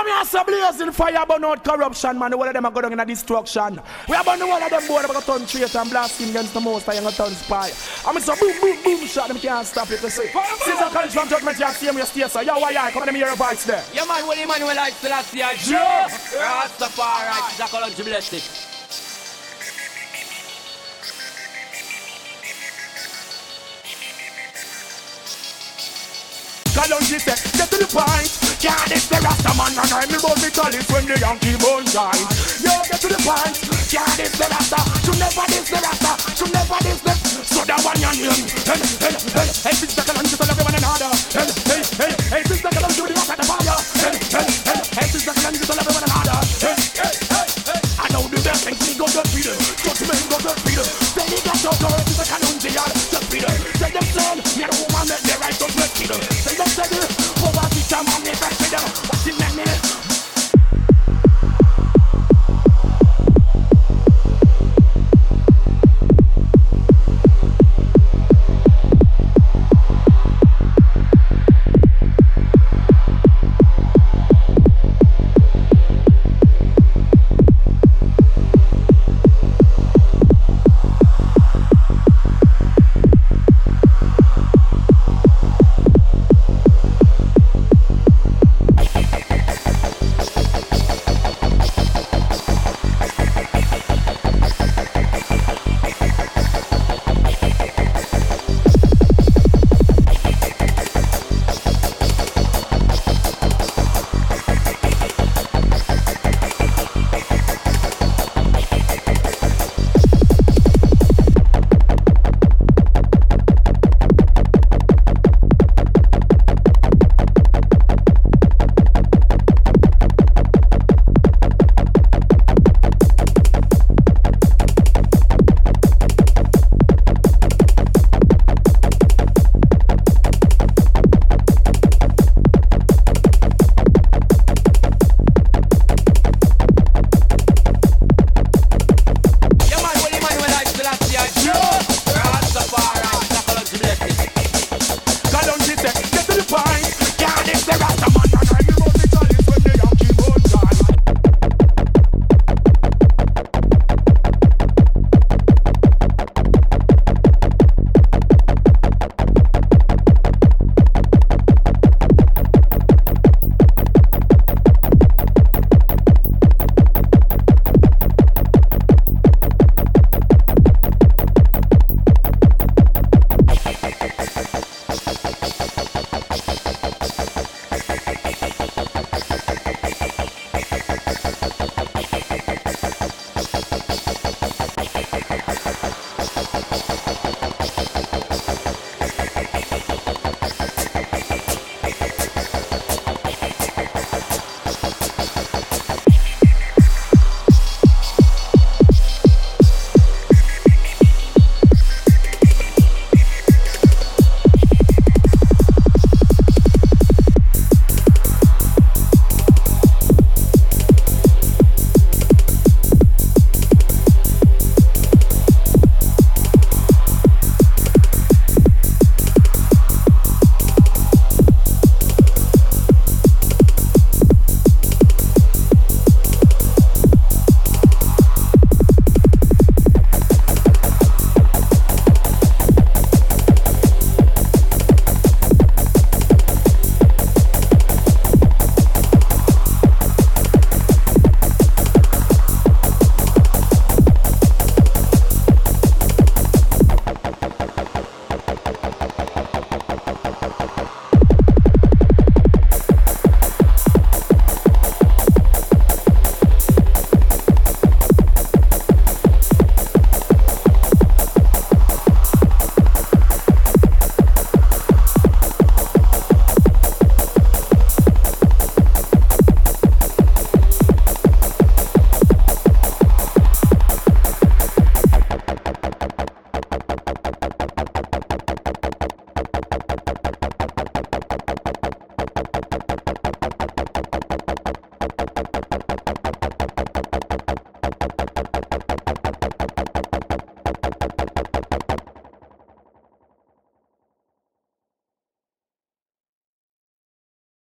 I'm here so blazing fire, but not corruption, man. All of them are going in a destruction. We are burning all of them boy, going to turn traitor and blasting against the most, I'm going to turn spy. I'm so boom, boom, boom, shot, them can't stop it, you see. Since I college from judgment, you to see me, stay, so yo, why, yeah, come on, hear your voice there. Yeah, man, what Emmanuel like Selassie, Joe. Rastafari, a color to bless it. Kalonji say, get to the point Can't this the Rasta man and I'm me call it when the Yankee bone shine Yo, get to the point. Can't this the Rasta To never this the Rasta Bye.